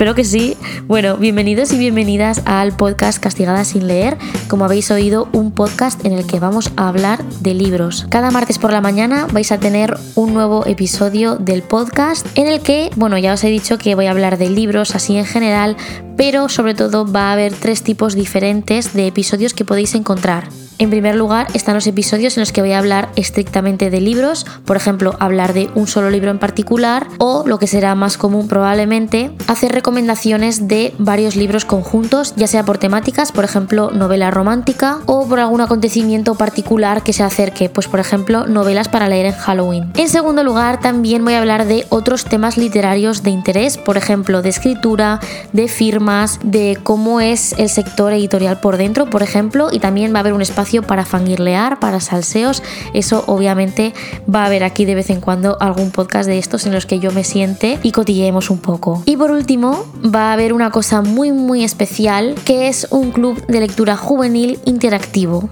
Espero que sí. Bueno, bienvenidos y bienvenidas al podcast Castigada sin leer. Como habéis oído, un podcast en el que vamos a hablar de libros. Cada martes por la mañana vais a tener un nuevo episodio del podcast en el que, bueno, ya os he dicho que voy a hablar de libros así en general, pero sobre todo va a haber tres tipos diferentes de episodios que podéis encontrar. En primer lugar están los episodios en los que voy a hablar estrictamente de libros, por ejemplo, hablar de un solo libro en particular o, lo que será más común probablemente, hacer recomendaciones de varios libros conjuntos, ya sea por temáticas, por ejemplo, novela romántica o por algún acontecimiento particular que se acerque, pues por ejemplo, novelas para leer en Halloween. En segundo lugar, también voy a hablar de otros temas literarios de interés, por ejemplo, de escritura, de firmas, de cómo es el sector editorial por dentro, por ejemplo, y también va a haber un espacio para fangirlear, para salseos. Eso obviamente va a haber aquí de vez en cuando algún podcast de estos en los que yo me siente y cotilleemos un poco. Y por último, va a haber una cosa muy muy especial que es un club de lectura juvenil interactivo.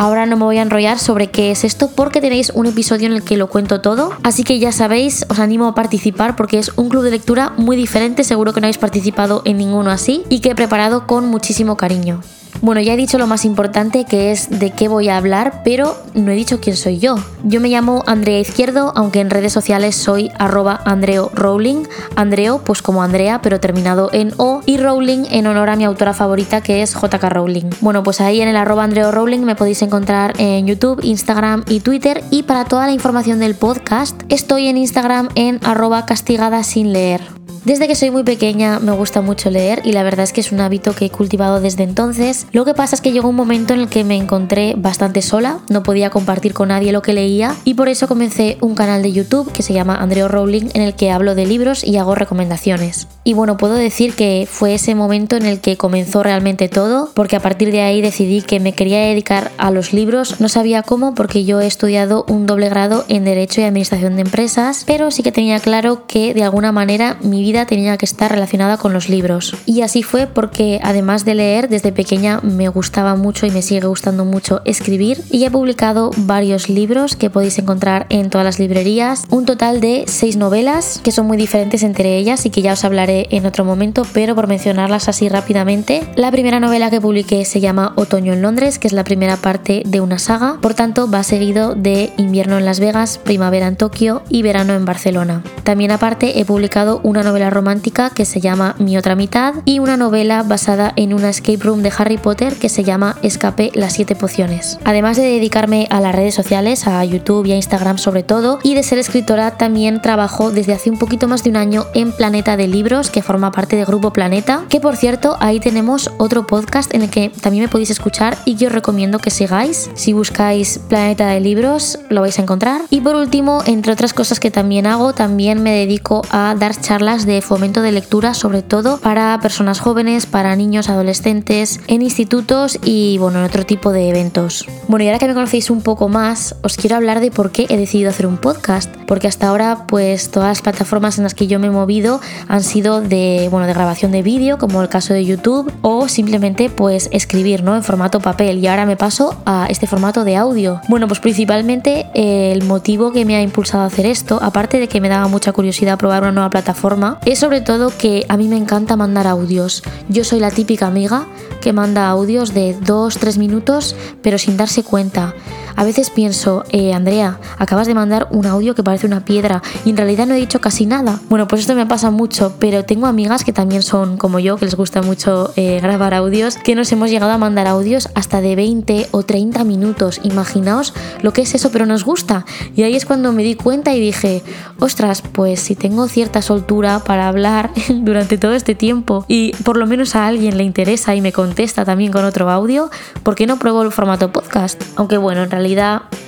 Ahora no me voy a enrollar sobre qué es esto porque tenéis un episodio en el que lo cuento todo. Así que ya sabéis, os animo a participar porque es un club de lectura muy diferente. Seguro que no habéis participado en ninguno así y que he preparado con muchísimo cariño. Bueno, ya he dicho lo más importante que es de qué voy a hablar, pero no he dicho quién soy yo. Yo me llamo Andrea Izquierdo, aunque en redes sociales soy arroba Andreo Rowling. Andreo, pues como Andrea, pero terminado en O, y Rowling en honor a mi autora favorita que es JK Rowling. Bueno, pues ahí en el arroba Andreo Rowling me podéis encontrar en YouTube, Instagram y Twitter. Y para toda la información del podcast, estoy en Instagram en arroba castigada sin leer. Desde que soy muy pequeña me gusta mucho leer y la verdad es que es un hábito que he cultivado desde entonces. Lo que pasa es que llegó un momento en el que me encontré bastante sola, no podía compartir con nadie lo que leía y por eso comencé un canal de YouTube que se llama Andreo Rowling en el que hablo de libros y hago recomendaciones. Y bueno, puedo decir que fue ese momento en el que comenzó realmente todo, porque a partir de ahí decidí que me quería dedicar a los libros. No sabía cómo porque yo he estudiado un doble grado en Derecho y Administración de Empresas, pero sí que tenía claro que de alguna manera mi vida tenía que estar relacionada con los libros. Y así fue porque además de leer, desde pequeña me gustaba mucho y me sigue gustando mucho escribir y he publicado varios libros que podéis encontrar en todas las librerías. Un total de seis novelas que son muy diferentes entre ellas y que ya os hablaré en otro momento, pero por mencionarlas así rápidamente. La primera novela que publiqué se llama Otoño en Londres, que es la primera parte de una saga, por tanto va seguido de Invierno en Las Vegas, Primavera en Tokio y Verano en Barcelona. También aparte he publicado una novela romántica que se llama Mi otra mitad y una novela basada en una escape room de Harry Potter que se llama Escape las siete pociones. Además de dedicarme a las redes sociales, a YouTube y a Instagram sobre todo, y de ser escritora, también trabajo desde hace un poquito más de un año en Planeta de Libros, que forma parte de Grupo Planeta, que por cierto ahí tenemos otro podcast en el que también me podéis escuchar y que os recomiendo que sigáis. Si buscáis Planeta de Libros lo vais a encontrar. Y por último, entre otras cosas que también hago, también me dedico a dar charlas de fomento de lectura, sobre todo para personas jóvenes, para niños, adolescentes, en institutos y bueno, en otro tipo de eventos. Bueno, y ahora que me conocéis un poco más, os quiero hablar de por qué he decidido hacer un podcast, porque hasta ahora pues todas las plataformas en las que yo me he movido han sido de bueno, de grabación de vídeo, como el caso de YouTube, o simplemente pues escribir, ¿no? en formato papel y ahora me paso a este formato de audio. Bueno, pues principalmente el motivo que me ha impulsado a hacer esto, aparte de que me daba mucha curiosidad probar una nueva plataforma, es sobre todo que a mí me encanta mandar audios. Yo soy la típica amiga que manda audios de 2-3 minutos pero sin darse cuenta. A veces pienso, eh, Andrea, acabas de mandar un audio que parece una piedra y en realidad no he dicho casi nada. Bueno, pues esto me pasa mucho, pero tengo amigas que también son como yo, que les gusta mucho eh, grabar audios, que nos hemos llegado a mandar audios hasta de 20 o 30 minutos. Imaginaos lo que es eso, pero nos gusta. Y ahí es cuando me di cuenta y dije, ostras, pues si tengo cierta soltura para hablar durante todo este tiempo y por lo menos a alguien le interesa y me contesta también con otro audio, ¿por qué no pruebo el formato podcast? Aunque bueno, en realidad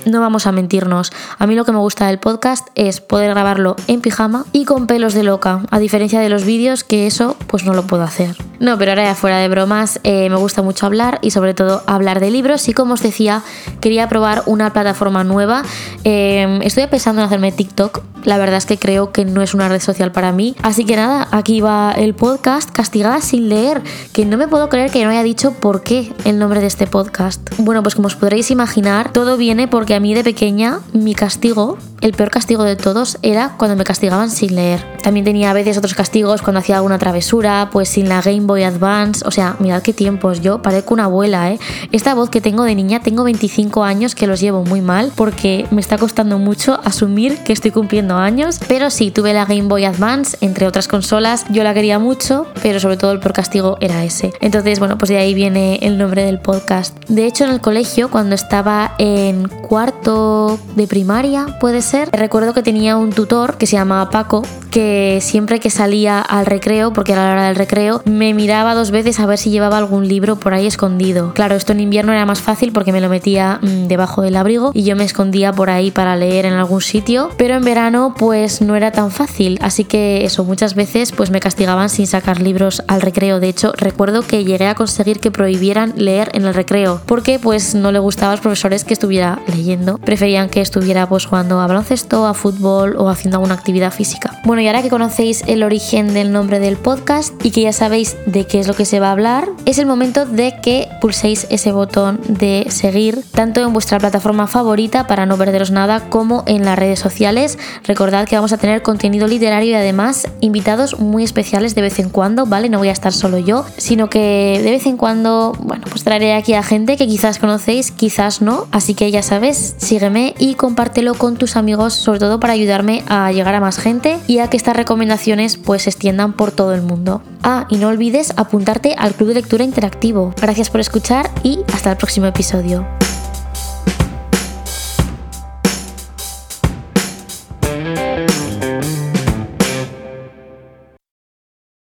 no vamos a mentirnos. A mí lo que me gusta del podcast es poder grabarlo en pijama y con pelos de loca, a diferencia de los vídeos que eso pues no lo puedo hacer. No, pero ahora ya fuera de bromas, eh, me gusta mucho hablar y sobre todo hablar de libros. Y como os decía, quería probar una plataforma nueva. Eh, estoy pensando en hacerme TikTok. La verdad es que creo que no es una red social para mí. Así que nada, aquí va el podcast Castigada sin leer. Que no me puedo creer que no haya dicho por qué el nombre de este podcast. Bueno, pues como os podréis imaginar, todo viene porque a mí de pequeña mi castigo el peor castigo de todos era cuando me castigaban sin leer. También tenía a veces otros castigos cuando hacía alguna travesura, pues sin la Game Boy Advance. O sea, mirad qué tiempos, yo parezco una abuela, ¿eh? Esta voz que tengo de niña, tengo 25 años que los llevo muy mal porque me está costando mucho asumir que estoy cumpliendo años. Pero sí, tuve la Game Boy Advance, entre otras consolas. Yo la quería mucho, pero sobre todo el peor castigo era ese. Entonces, bueno, pues de ahí viene el nombre del podcast. De hecho, en el colegio, cuando estaba en cuarto de primaria, puede ser Recuerdo que tenía un tutor que se llamaba Paco, que siempre que salía al recreo, porque era la hora del recreo, me miraba dos veces a ver si llevaba algún libro por ahí escondido. Claro, esto en invierno era más fácil porque me lo metía mm, debajo del abrigo y yo me escondía por ahí para leer en algún sitio, pero en verano pues no era tan fácil, así que eso muchas veces pues me castigaban sin sacar libros al recreo. De hecho, recuerdo que llegué a conseguir que prohibieran leer en el recreo, porque pues no le gustaba a los profesores que estuviera leyendo, preferían que estuviera pues jugando a baloncesto, a fútbol o haciendo alguna actividad física. Bueno, y ahora que conocéis el origen del nombre del podcast y que ya sabéis de qué es lo que se va a hablar, es el momento de que pulséis ese botón de seguir tanto en vuestra plataforma favorita para no perderos nada como en las redes sociales. Recordad que vamos a tener contenido literario y además invitados muy especiales de vez en cuando, ¿vale? No voy a estar solo yo, sino que de vez en cuando, bueno, pues traeré aquí a gente que quizás conocéis, quizás no. Así que ya sabes, sígueme y compártelo con tus sobre todo para ayudarme a llegar a más gente y a que estas recomendaciones pues se extiendan por todo el mundo. Ah, y no olvides apuntarte al Club de Lectura Interactivo. Gracias por escuchar y hasta el próximo episodio.